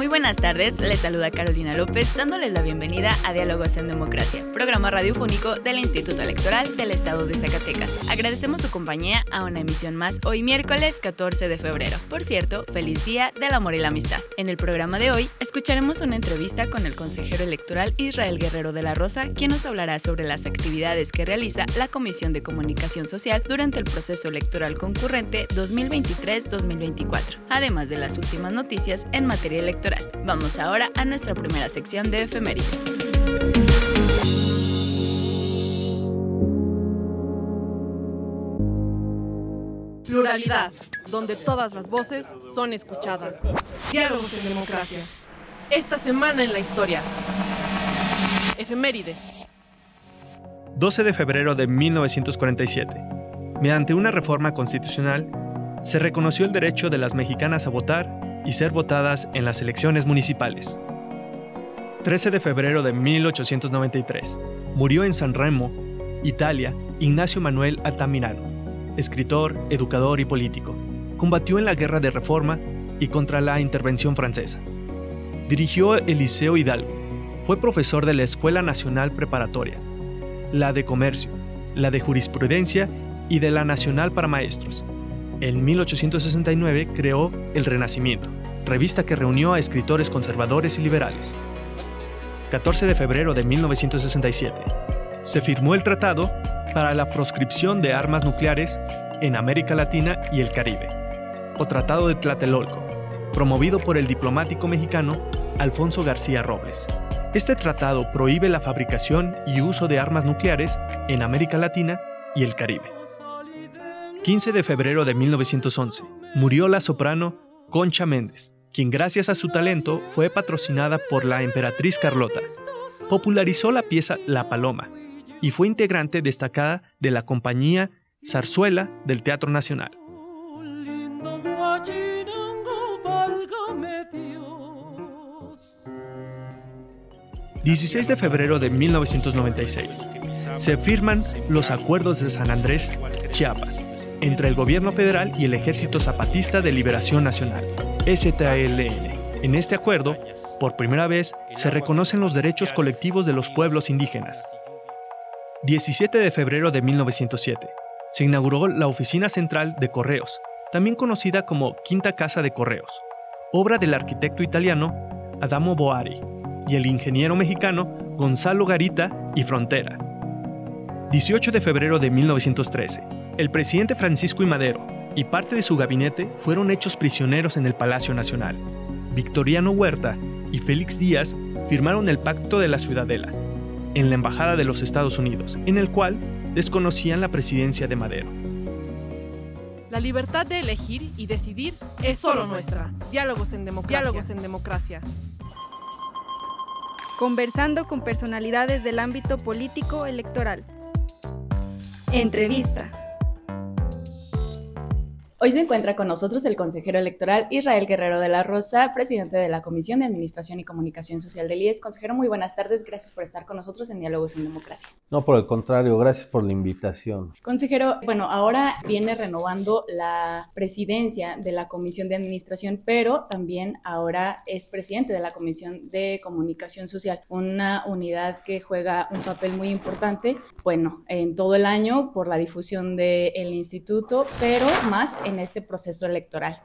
Muy buenas tardes, les saluda Carolina López dándoles la bienvenida a Diálogos en Democracia, programa radiofónico del Instituto Electoral del Estado de Zacatecas. Agradecemos su compañía a una emisión más hoy miércoles 14 de febrero. Por cierto, feliz día del amor y la amistad. En el programa de hoy escucharemos una entrevista con el consejero electoral Israel Guerrero de la Rosa, quien nos hablará sobre las actividades que realiza la Comisión de Comunicación Social durante el proceso electoral concurrente 2023-2024, además de las últimas noticias en materia electoral Vamos ahora a nuestra primera sección de efemérides. Pluralidad, donde todas las voces son escuchadas. Diálogos en democracia. Esta semana en la historia. Efemérides. 12 de febrero de 1947. Mediante una reforma constitucional, se reconoció el derecho de las mexicanas a votar y ser votadas en las elecciones municipales. 13 de febrero de 1893. Murió en San Remo, Italia, Ignacio Manuel Altamirano, escritor, educador y político. Combatió en la Guerra de Reforma y contra la intervención francesa. Dirigió el Liceo Hidalgo. Fue profesor de la Escuela Nacional Preparatoria, la de Comercio, la de Jurisprudencia y de la Nacional para Maestros en 1869 creó El Renacimiento, revista que reunió a escritores conservadores y liberales. 14 de febrero de 1967. Se firmó el Tratado para la proscripción de armas nucleares en América Latina y el Caribe, o Tratado de Tlatelolco, promovido por el diplomático mexicano Alfonso García Robles. Este tratado prohíbe la fabricación y uso de armas nucleares en América Latina y el Caribe. 15 de febrero de 1911, murió la soprano Concha Méndez, quien gracias a su talento fue patrocinada por la emperatriz Carlota. Popularizó la pieza La Paloma y fue integrante destacada de la compañía Zarzuela del Teatro Nacional. 16 de febrero de 1996. Se firman los Acuerdos de San Andrés, Chiapas, entre el gobierno federal y el Ejército Zapatista de Liberación Nacional, STLN. En este acuerdo, por primera vez, se reconocen los derechos colectivos de los pueblos indígenas. 17 de febrero de 1907. Se inauguró la Oficina Central de Correos, también conocida como Quinta Casa de Correos, obra del arquitecto italiano Adamo Boari y el ingeniero mexicano Gonzalo Garita y Frontera. 18 de febrero de 1913 el presidente Francisco I. Madero y parte de su gabinete fueron hechos prisioneros en el Palacio Nacional. Victoriano Huerta y Félix Díaz firmaron el Pacto de la Ciudadela en la Embajada de los Estados Unidos, en el cual desconocían la presidencia de Madero. La libertad de elegir y decidir es solo nuestra. Diálogos en democracia. Diálogos en democracia. Conversando con personalidades del ámbito político electoral. Entrevista. Hoy se encuentra con nosotros el consejero electoral Israel Guerrero de la Rosa, presidente de la Comisión de Administración y Comunicación Social del IES. Consejero, muy buenas tardes. Gracias por estar con nosotros en Diálogos en Democracia. No, por el contrario, gracias por la invitación. Consejero, bueno, ahora viene renovando la presidencia de la Comisión de Administración, pero también ahora es presidente de la Comisión de Comunicación Social, una unidad que juega un papel muy importante, bueno, en todo el año por la difusión del instituto, pero más en este proceso electoral.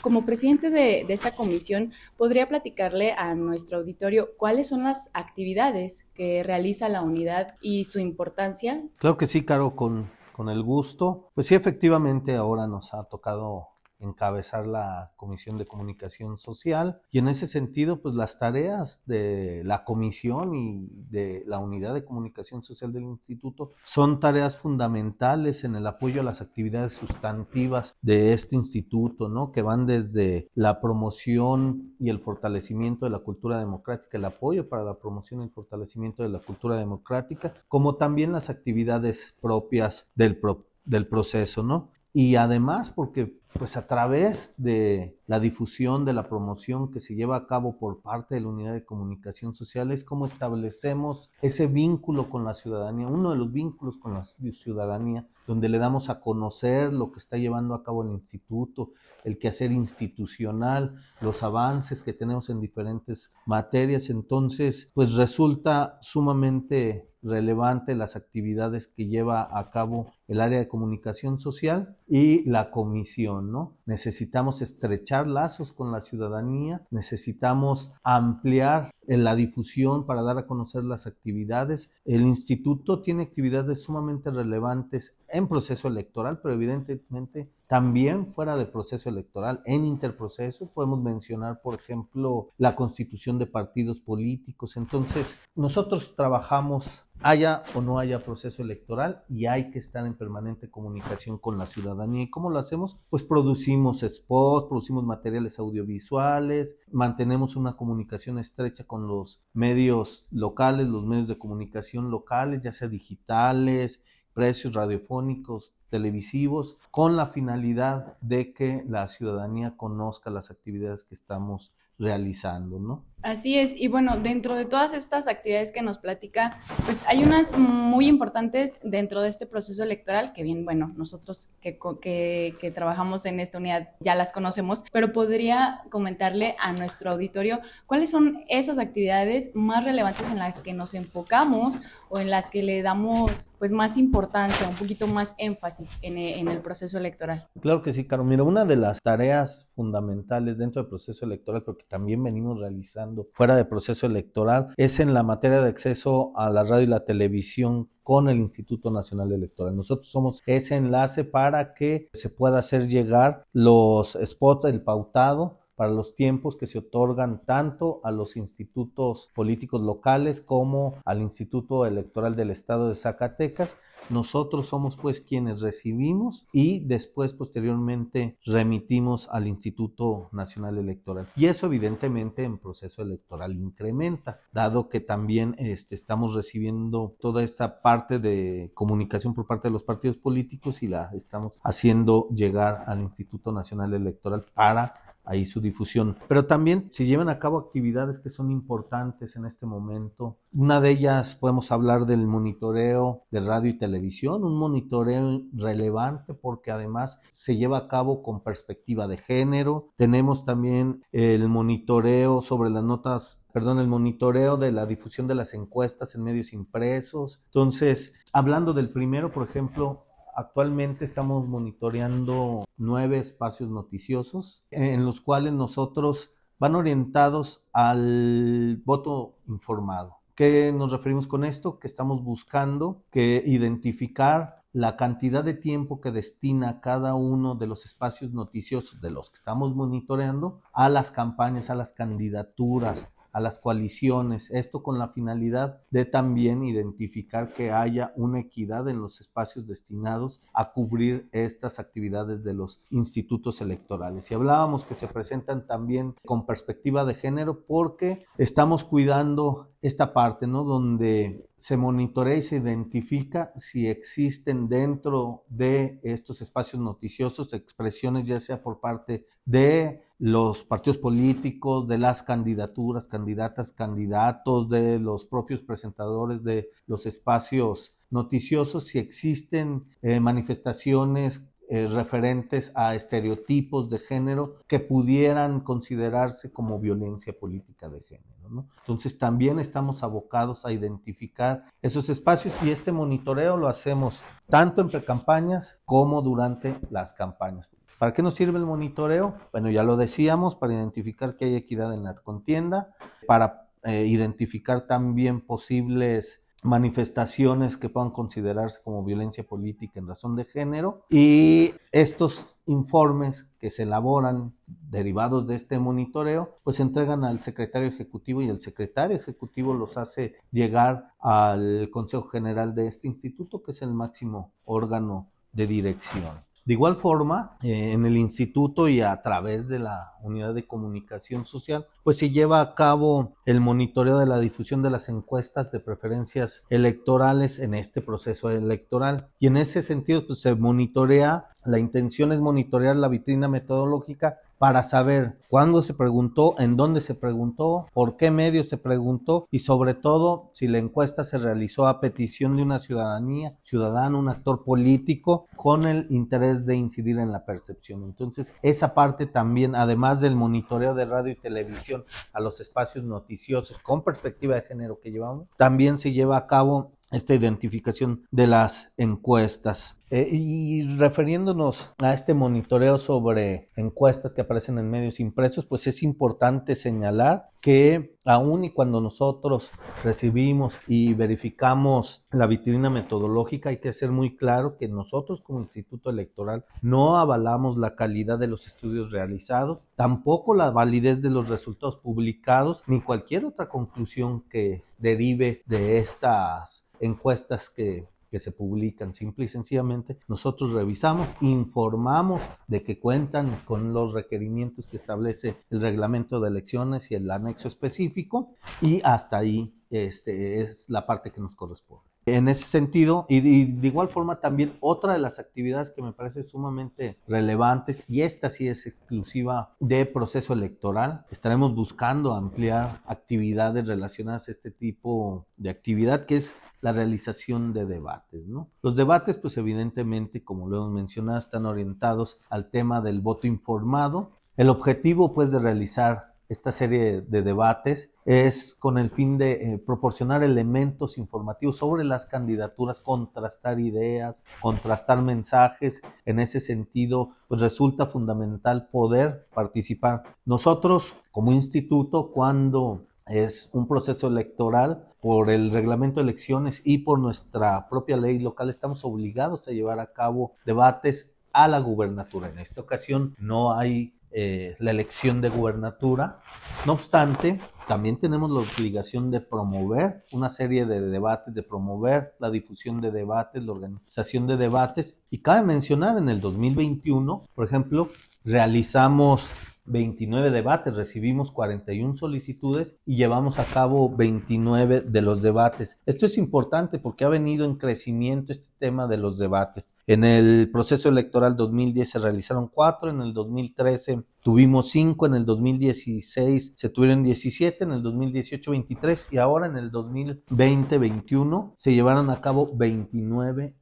Como, presidente de, esta comisión, ¿podría platicarle a nuestro auditorio cuáles son las actividades que realiza la unidad y su importancia? Claro que sí, Caro, con, con el gusto. Pues sí, efectivamente ahora nos ha tocado encabezar la Comisión de Comunicación Social y en ese sentido pues las tareas de la comisión y de la Unidad de Comunicación Social del Instituto son tareas fundamentales en el apoyo a las actividades sustantivas de este instituto, ¿no? Que van desde la promoción y el fortalecimiento de la cultura democrática, el apoyo para la promoción y el fortalecimiento de la cultura democrática, como también las actividades propias del, del proceso, ¿no? Y además porque pues a través de la difusión, de la promoción que se lleva a cabo por parte de la Unidad de Comunicación Social, es cómo establecemos ese vínculo con la ciudadanía, uno de los vínculos con la ciudadanía, donde le damos a conocer lo que está llevando a cabo el instituto, el quehacer institucional, los avances que tenemos en diferentes materias. Entonces, pues resulta sumamente relevante las actividades que lleva a cabo el área de comunicación social y la comisión, ¿no? Necesitamos estrechar lazos con la ciudadanía, necesitamos ampliar la difusión para dar a conocer las actividades. El instituto tiene actividades sumamente relevantes en proceso electoral, pero evidentemente también fuera de proceso electoral, en interproceso, podemos mencionar, por ejemplo, la constitución de partidos políticos. Entonces, nosotros trabajamos haya o no haya proceso electoral y hay que estar en permanente comunicación con la ciudadanía. ¿Y cómo lo hacemos? Pues producimos spots, producimos materiales audiovisuales, mantenemos una comunicación estrecha con los medios locales, los medios de comunicación locales, ya sea digitales, precios radiofónicos, televisivos, con la finalidad de que la ciudadanía conozca las actividades que estamos realizando, ¿no? Así es, y bueno, dentro de todas estas actividades que nos platica, pues hay unas muy importantes dentro de este proceso electoral, que bien, bueno, nosotros que, que, que trabajamos en esta unidad ya las conocemos, pero podría comentarle a nuestro auditorio cuáles son esas actividades más relevantes en las que nos enfocamos o en las que le damos pues más importancia, un poquito más énfasis en, en el proceso electoral. Claro que sí, Caro. Mira, una de las tareas fundamentales dentro del proceso electoral, porque también venimos realizando fuera de proceso electoral es en la materia de acceso a la radio y la televisión con el Instituto Nacional Electoral. Nosotros somos ese enlace para que se pueda hacer llegar los spots, el pautado para los tiempos que se otorgan tanto a los institutos políticos locales como al Instituto Electoral del Estado de Zacatecas nosotros somos pues quienes recibimos y después posteriormente remitimos al Instituto Nacional Electoral. Y eso evidentemente en proceso electoral incrementa, dado que también este, estamos recibiendo toda esta parte de comunicación por parte de los partidos políticos y la estamos haciendo llegar al Instituto Nacional Electoral para ahí su difusión. Pero también se llevan a cabo actividades que son importantes en este momento. Una de ellas podemos hablar del monitoreo de radio y televisión, un monitoreo relevante porque además se lleva a cabo con perspectiva de género. Tenemos también el monitoreo sobre las notas perdón, el monitoreo de la difusión de las encuestas en medios impresos. Entonces, hablando del primero, por ejemplo, Actualmente estamos monitoreando nueve espacios noticiosos en los cuales nosotros van orientados al voto informado. ¿Qué nos referimos con esto? Que estamos buscando que identificar la cantidad de tiempo que destina cada uno de los espacios noticiosos de los que estamos monitoreando a las campañas, a las candidaturas, a las coaliciones, esto con la finalidad de también identificar que haya una equidad en los espacios destinados a cubrir estas actividades de los institutos electorales. Y hablábamos que se presentan también con perspectiva de género porque estamos cuidando esta parte, ¿no? Donde se monitorea y se identifica si existen dentro de estos espacios noticiosos expresiones ya sea por parte de los partidos políticos, de las candidaturas, candidatas, candidatos, de los propios presentadores de los espacios noticiosos, si existen eh, manifestaciones eh, referentes a estereotipos de género que pudieran considerarse como violencia política de género. Entonces también estamos abocados a identificar esos espacios y este monitoreo lo hacemos tanto en precampañas como durante las campañas. ¿Para qué nos sirve el monitoreo? Bueno, ya lo decíamos, para identificar que hay equidad en la contienda, para eh, identificar también posibles manifestaciones que puedan considerarse como violencia política en razón de género y estos informes que se elaboran derivados de este monitoreo, pues se entregan al secretario ejecutivo y el secretario ejecutivo los hace llegar al Consejo General de este instituto, que es el máximo órgano de dirección. De igual forma, eh, en el instituto y a través de la unidad de comunicación social, pues se lleva a cabo el monitoreo de la difusión de las encuestas de preferencias electorales en este proceso electoral. Y en ese sentido, pues se monitorea, la intención es monitorear la vitrina metodológica para saber cuándo se preguntó, en dónde se preguntó, por qué medio se preguntó y sobre todo si la encuesta se realizó a petición de una ciudadanía, ciudadano, un actor político con el interés de incidir en la percepción. Entonces, esa parte también, además del monitoreo de radio y televisión a los espacios noticiosos con perspectiva de género que llevamos, también se lleva a cabo esta identificación de las encuestas. Eh, y refiriéndonos a este monitoreo sobre encuestas que aparecen en medios impresos, pues es importante señalar que aun y cuando nosotros recibimos y verificamos la vitrina metodológica, hay que ser muy claro que nosotros como Instituto Electoral no avalamos la calidad de los estudios realizados, tampoco la validez de los resultados publicados, ni cualquier otra conclusión que derive de estas encuestas que, se publican. Simple y sencillamente nosotros revisamos, informamos de que cuentan con los requerimientos que establece el reglamento de elecciones y el anexo específico y hasta ahí este, es la parte que nos corresponde. En ese sentido, y de, igual forma también otra de las actividades que me parece sumamente relevantes, y esta sí es exclusiva de proceso electoral, estaremos buscando ampliar actividades relacionadas a este tipo de actividad, que es la realización de debates. ¿no? Los debates, pues evidentemente, como lo hemos mencionado, están orientados al tema del voto informado. El objetivo, pues, de realizar esta serie de debates es con el fin de eh, proporcionar elementos informativos sobre las candidaturas, contrastar ideas, contrastar mensajes. En ese sentido, pues resulta fundamental poder participar. Nosotros, como instituto, cuando es un proceso electoral, por el reglamento de elecciones y por nuestra propia ley local, estamos obligados a llevar a cabo debates a la gubernatura. En esta ocasión no hay eh, la elección de gubernatura. No obstante, también tenemos la obligación de promover una serie de debates, de promover la difusión de debates, la organización de debates. Y cabe mencionar, en el 2021, por ejemplo, realizamos 29 debates, recibimos 41 solicitudes y llevamos a cabo 29 de los debates. Esto es importante porque ha venido en crecimiento este tema de los debates. En el proceso electoral 2010 se realizaron 4, en el 2013 tuvimos 5, en el 2016 se tuvieron 17, en el 2018 23 y ahora en el 2020-21 se llevaron a cabo 29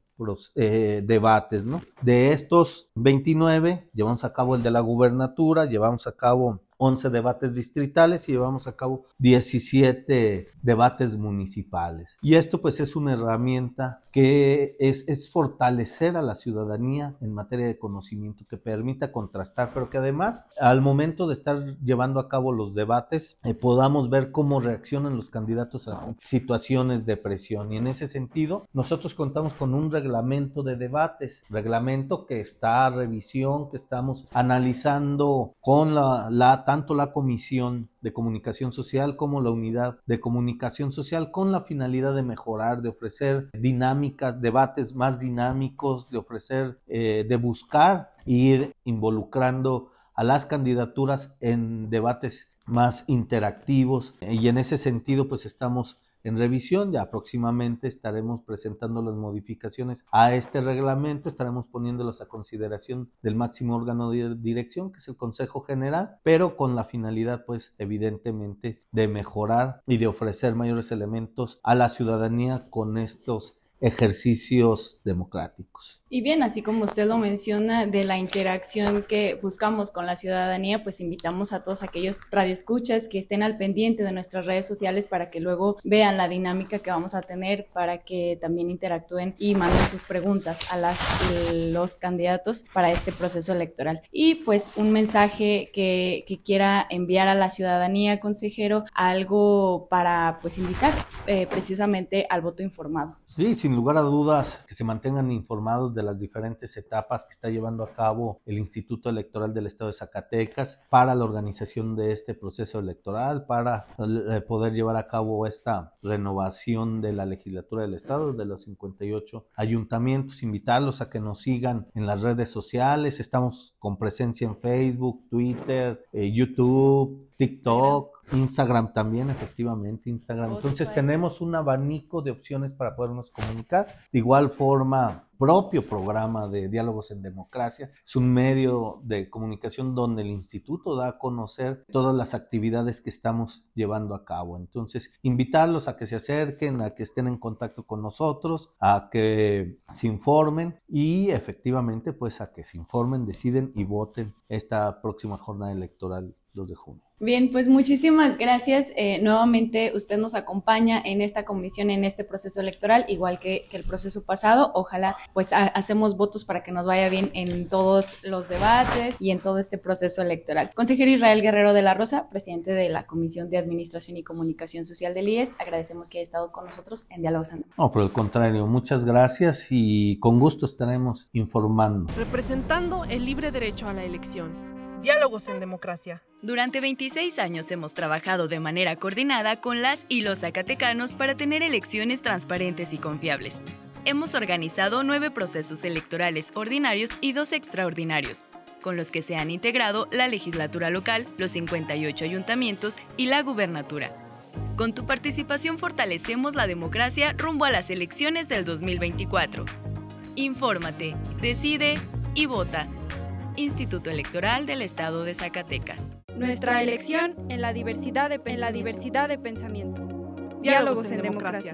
eh, debates, ¿no? De estos 29, llevamos a cabo el de la gubernatura, llevamos a cabo 11 debates distritales y llevamos a cabo 17 debates municipales. Y esto pues es una herramienta que es, es, fortalecer a la ciudadanía en materia de conocimiento, que permita contrastar, pero que además al momento de estar llevando a cabo los debates eh, podamos ver cómo reaccionan los candidatos a situaciones de presión. Y en ese sentido, nosotros contamos con un reglamento de debates, reglamento que está a revisión, que estamos analizando con la, la tanto la Comisión de Comunicación Social como la Unidad de Comunicación Social con la finalidad de mejorar, de ofrecer dinámicas, debates más dinámicos, de ofrecer, eh, de buscar ir involucrando a las candidaturas en debates más interactivos. Y en ese sentido pues estamos en revisión. Ya próximamente estaremos presentando las modificaciones a este reglamento, estaremos poniéndolos a consideración del máximo órgano de dirección, que es el Consejo General, pero con la finalidad, pues, evidentemente, de mejorar y de ofrecer mayores elementos a la ciudadanía con estos ejercicios democráticos. Y bien, así como usted lo menciona de la interacción que buscamos con la ciudadanía, pues invitamos a todos aquellos radioescuchas que estén al pendiente de nuestras redes sociales para que luego vean la dinámica que vamos a tener, para que también interactúen y manden sus preguntas a las, los candidatos para este proceso electoral. Y pues un mensaje que, que quiera enviar a la ciudadanía, consejero, algo para pues invitar eh, precisamente al voto informado. Sí, sin lugar a dudas, que se mantengan informados de las diferentes etapas que está llevando a cabo el Instituto Electoral del Estado de Zacatecas para la organización de este proceso electoral, para eh, poder llevar a cabo esta renovación de la legislatura del Estado, de los 58 ayuntamientos, invitarlos a que nos sigan en las redes sociales, estamos con presencia en Facebook, Twitter, eh, YouTube, TikTok, Instagram también, efectivamente, Instagram. Entonces tenemos un abanico de opciones para podernos comunicar. De igual forma, propio programa de Diálogos en Democracia. Es un medio de comunicación donde el instituto da a conocer todas las actividades que estamos llevando a cabo. Entonces, invitarlos a que se acerquen, a que estén en contacto con nosotros, a que se informen y efectivamente, pues a que se informen, deciden y voten esta próxima jornada electoral 2 de junio. Bien, pues muchísimas gracias. Eh, nuevamente usted nos acompaña en esta comisión, en este proceso electoral, igual que, el proceso pasado. Ojalá pues hacemos votos para que nos vaya bien en todos los debates y en todo este proceso electoral. Consejero Israel Guerrero de la Rosa, presidente de la Comisión de Administración y Comunicación Social del IES, agradecemos que haya estado con nosotros en Diálogos No, por el contrario, muchas gracias y con gusto estaremos informando. Representando el libre derecho a la elección. Diálogos en Democracia. Durante 26 años hemos trabajado de manera coordinada con las y los zacatecanos para tener elecciones transparentes y confiables. Hemos organizado nueve procesos electorales ordinarios y dos extraordinarios, con los que se han integrado la legislatura local, los 58 ayuntamientos y la gubernatura. Con tu participación fortalecemos la democracia rumbo a las elecciones del 2024. Infórmate, decide y vota. Instituto Electoral del Estado de Zacatecas. Nuestra elección en la diversidad de, en la diversidad de pensamiento. Diálogos, en, democracia.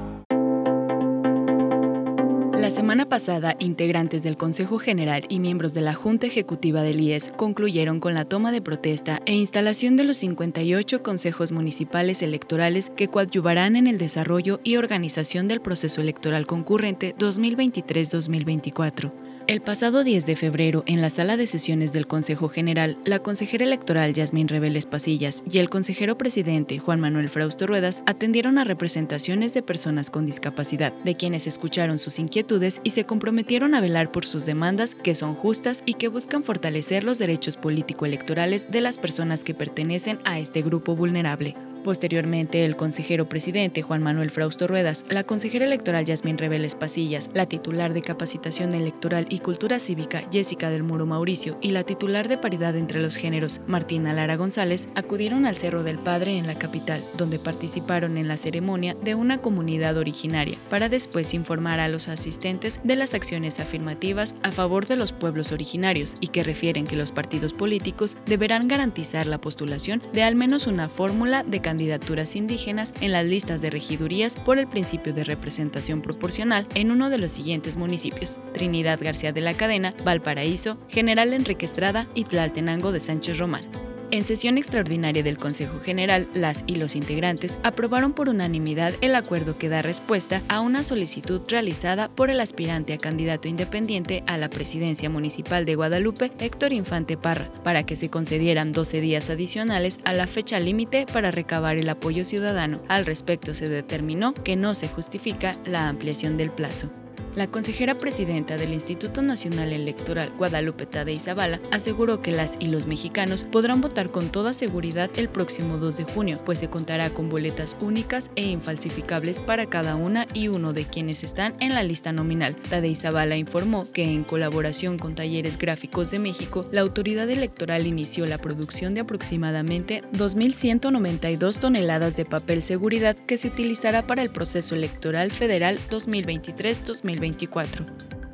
La semana pasada, integrantes del Consejo General y miembros de la Junta Ejecutiva del IES concluyeron con la toma de protesta e instalación de los 58 consejos municipales electorales que coadyuvarán en el desarrollo y organización del proceso electoral concurrente 2023-2024. El pasado 10 de febrero, en la sala de sesiones del Consejo General, la consejera electoral Yasmín Reveles Pasillas y el consejero presidente Juan Manuel Frausto Ruedas atendieron a representaciones de personas con discapacidad, de quienes escucharon sus inquietudes y se comprometieron a velar por sus demandas que son justas y que buscan fortalecer los derechos político-electorales de las personas que pertenecen a este grupo vulnerable. Posteriormente, el consejero presidente Juan Manuel Frausto Ruedas, la consejera electoral Yasmín Reveles Pasillas, la titular de Capacitación Electoral y Cultura Cívica Jessica del Muro Mauricio y la titular de Paridad entre los Géneros Martina Lara González acudieron al Cerro del Padre en la capital, donde participaron en la ceremonia de una comunidad originaria, para después informar a los asistentes de las acciones afirmativas a favor de los pueblos originarios y que refieren que los partidos políticos deberán garantizar la postulación de al menos una fórmula de candidaturas indígenas en las listas de regidurías por el principio de representación proporcional en uno de los siguientes municipios: Trinidad García de la Cadena, Valparaíso, General Enrique Estrada y Tlaltenango de Sánchez Román. En sesión extraordinaria del Consejo General, las y los integrantes aprobaron por unanimidad el acuerdo que da respuesta a una solicitud realizada por el aspirante a candidato independiente a la presidencia municipal de Guadalupe, Héctor Infante Parra, para que se concedieran 12 días adicionales a la fecha límite para recabar el apoyo ciudadano. Al respecto se determinó que no se justifica la ampliación del plazo. La consejera presidenta del Instituto Nacional Electoral, Guadalupe Tadei Zavala, aseguró que las y los mexicanos podrán votar con toda seguridad el próximo 2 de junio, pues se contará con boletas únicas e infalsificables para cada una y uno de quienes están en la lista nominal. Tadei Zavala informó que en colaboración con Talleres Gráficos de México, la autoridad electoral inició la producción de aproximadamente 2.192 toneladas de papel seguridad que se utilizará para el proceso electoral federal 2023-2024.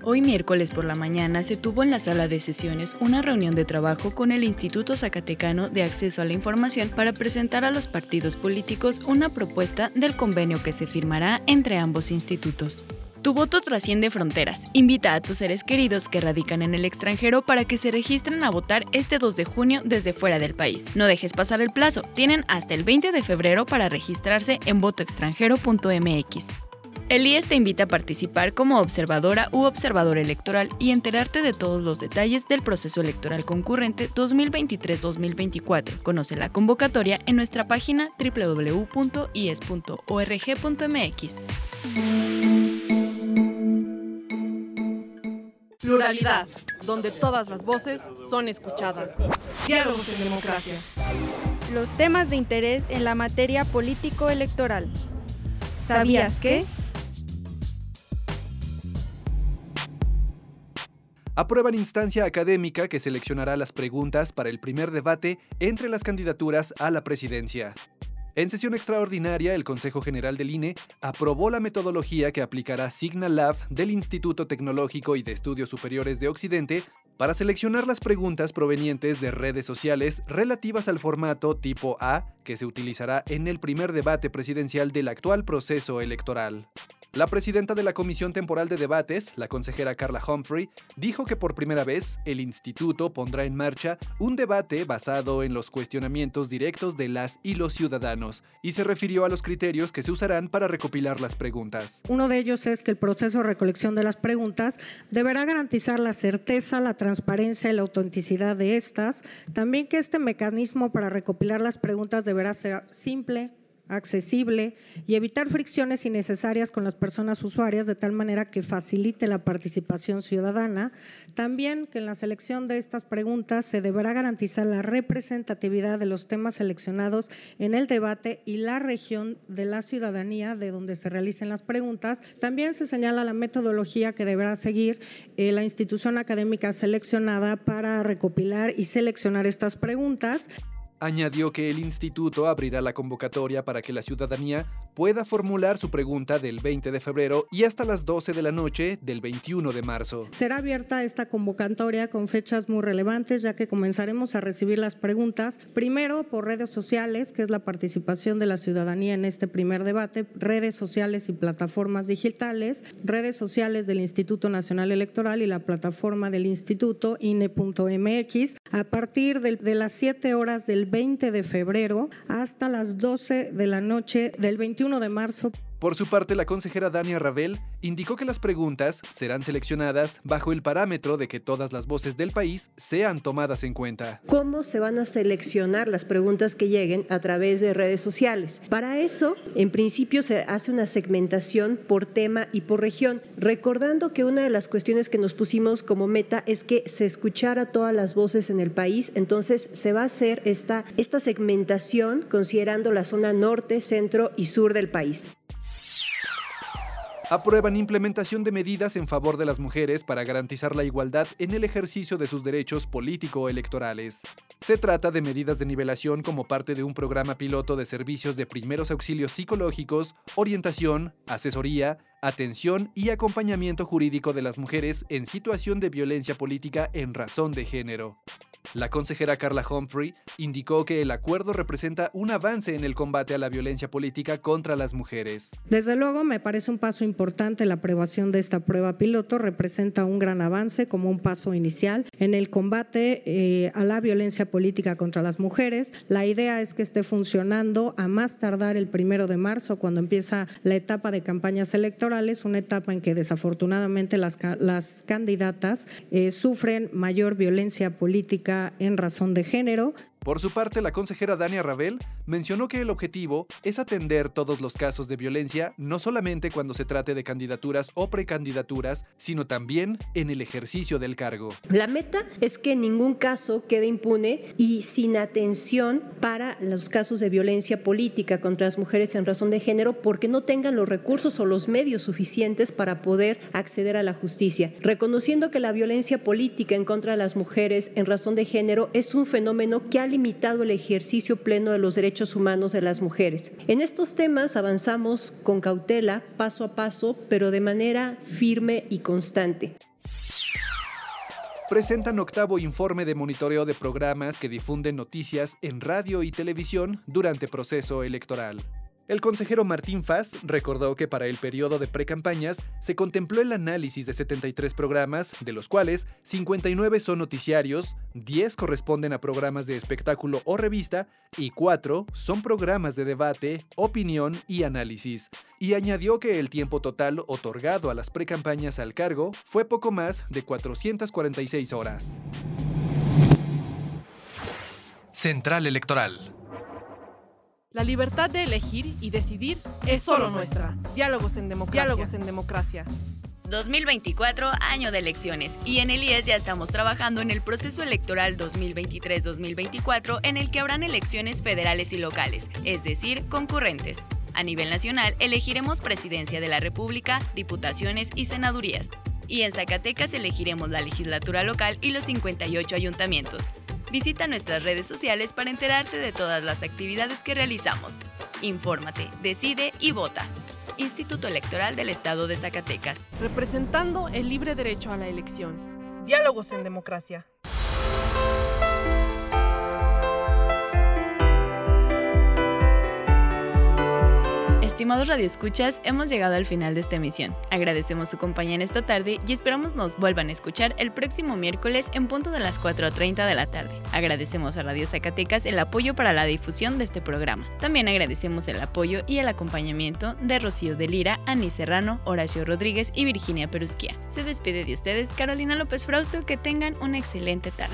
Hoy miércoles por la mañana se tuvo en la sala de sesiones una reunión de trabajo con el Instituto Zacatecano de Acceso a la Información para presentar a los partidos políticos una propuesta del convenio que se firmará entre ambos institutos. Tu voto trasciende fronteras. Invita a tus seres queridos que radican en el extranjero para que se registren a votar este 2 de junio desde fuera del país. No dejes pasar el plazo. Tienen hasta el 20 de febrero para registrarse en votoextranjero.mx. El IES te invita a participar como observadora u observador electoral y enterarte de todos los detalles del proceso electoral concurrente 2023-2024. Conoce la convocatoria en nuestra página www.ies.org.mx. Pluralidad, donde todas las voces son escuchadas. Diálogos en democracia. Los temas de interés en la materia político-electoral. ¿Sabías qué? Aprueban instancia académica que seleccionará las preguntas para el primer debate entre las candidaturas a la presidencia. En sesión extraordinaria, el Consejo General del INE aprobó la metodología que aplicará Signal Lab del Instituto Tecnológico y de Estudios Superiores de Occidente para seleccionar las preguntas provenientes de redes sociales relativas al formato tipo A que se utilizará en el primer debate presidencial del actual proceso electoral. La presidenta de la Comisión Temporal de Debates, la consejera Carla Humphrey, dijo que por primera vez el instituto pondrá en marcha un debate basado en los cuestionamientos directos de las y los ciudadanos y se refirió a los criterios que se usarán para recopilar las preguntas. Uno de ellos es que el proceso de recolección de las preguntas deberá garantizar la certeza, la transparencia y la autenticidad de estas. También que este mecanismo para recopilar las preguntas deberá ser simple, accesible y evitar fricciones innecesarias con las personas usuarias de tal manera que facilite la participación ciudadana. También que en la selección de estas preguntas se deberá garantizar la representatividad de los temas seleccionados en el debate y la región de la ciudadanía de donde se realicen las preguntas. También se señala la metodología que deberá seguir eh, la institución académica seleccionada para recopilar y seleccionar estas preguntas. Añadió que el instituto abrirá la convocatoria para que la ciudadanía pueda formular su pregunta del 20 de febrero y hasta las 12 de la noche del 21 de marzo. Será abierta esta convocatoria con fechas muy relevantes ya que comenzaremos a recibir las preguntas primero por redes sociales, que es la participación de la ciudadanía en este primer debate, redes sociales y plataformas digitales, redes sociales del Instituto Nacional Electoral y la plataforma del Instituto INE.mx a partir de, las 7 horas del 20 de febrero hasta las 12 de la noche del 21 de marzo. Por su parte, la consejera Dania Ravel indicó que las preguntas serán seleccionadas bajo el parámetro de que todas las voces del país sean tomadas en cuenta. ¿Cómo se van a seleccionar las preguntas que lleguen a través de redes sociales? Para eso, en principio, se hace una segmentación por tema y por región, recordando que una de las cuestiones que nos pusimos como meta es que se escuchara todas las voces en el país, entonces se va a hacer esta, esta segmentación considerando la zona norte, centro y sur del país aprueban implementación de medidas en favor de las mujeres para garantizar la igualdad en el ejercicio de sus derechos político-electorales. Se trata de medidas de nivelación como parte de un programa piloto de servicios de primeros auxilios psicológicos, orientación, asesoría, atención y acompañamiento jurídico de las mujeres en situación de violencia política en razón de género. La consejera Carla Humphrey indicó que el acuerdo representa un avance en el combate a la violencia política contra las mujeres. Desde luego, me parece un paso importante la aprobación de esta prueba piloto, representa un gran avance como un paso inicial en el combate eh, a la violencia política contra las mujeres. La idea es que esté funcionando a más tardar el primero de marzo, cuando empieza la etapa de campañas electorales, una etapa en que desafortunadamente las, las candidatas eh, sufren mayor violencia política en razón de género. Por su parte, la consejera Dania Rabel mencionó que el objetivo es atender todos los casos de violencia, no solamente cuando se trate de candidaturas o precandidaturas, sino también en el ejercicio del cargo. La meta es que ningún caso quede impune y sin atención para los casos de violencia política contra las mujeres en razón de género porque no tengan los recursos o los medios suficientes para poder acceder a la justicia, reconociendo que la violencia política en contra de las mujeres en razón de género es un fenómeno que ha limitado el ejercicio pleno de los derechos humanos de las mujeres. En estos temas avanzamos con cautela, paso a paso, pero de manera firme y constante presentan octavo informe de monitoreo de programas que difunden noticias en radio y televisión durante proceso electoral. El consejero Martín Faz recordó que para el periodo de precampañas se contempló el análisis de 73 programas, de los cuales 59 son noticiarios, 10 corresponden a programas de espectáculo o revista y 4 son programas de debate, opinión y análisis. Y añadió que el tiempo total otorgado a las precampañas al cargo fue poco más de 446 horas. Central Electoral la libertad de elegir y decidir es solo nuestra. Diálogos en democracia. Diálogos en democracia. 2024, año de elecciones, y en el IES ya estamos trabajando en el proceso electoral 2023-2024 en el que habrán elecciones federales y locales, es decir, concurrentes. A nivel nacional elegiremos presidencia de la República, diputaciones y senadurías. Y en Zacatecas elegiremos la legislatura local y los 58 ayuntamientos. Visita nuestras redes sociales para enterarte de todas las actividades que realizamos. Infórmate, decide y vota. Instituto Electoral del Estado de Zacatecas. Representando el libre derecho a la elección. Diálogos en democracia. Estimados radioescuchas, hemos llegado al final de esta emisión. Agradecemos su compañía en esta tarde y esperamos nos vuelvan a escuchar el próximo miércoles en punto de las 4.30 de la tarde. Agradecemos a Radio Zacatecas el apoyo para la difusión de este programa. También agradecemos el apoyo y el acompañamiento de Rocío de Lira, Ani Serrano, Horacio Rodríguez y Virginia Perusquia. Se despide de ustedes Carolina López Frausto, que tengan una excelente tarde.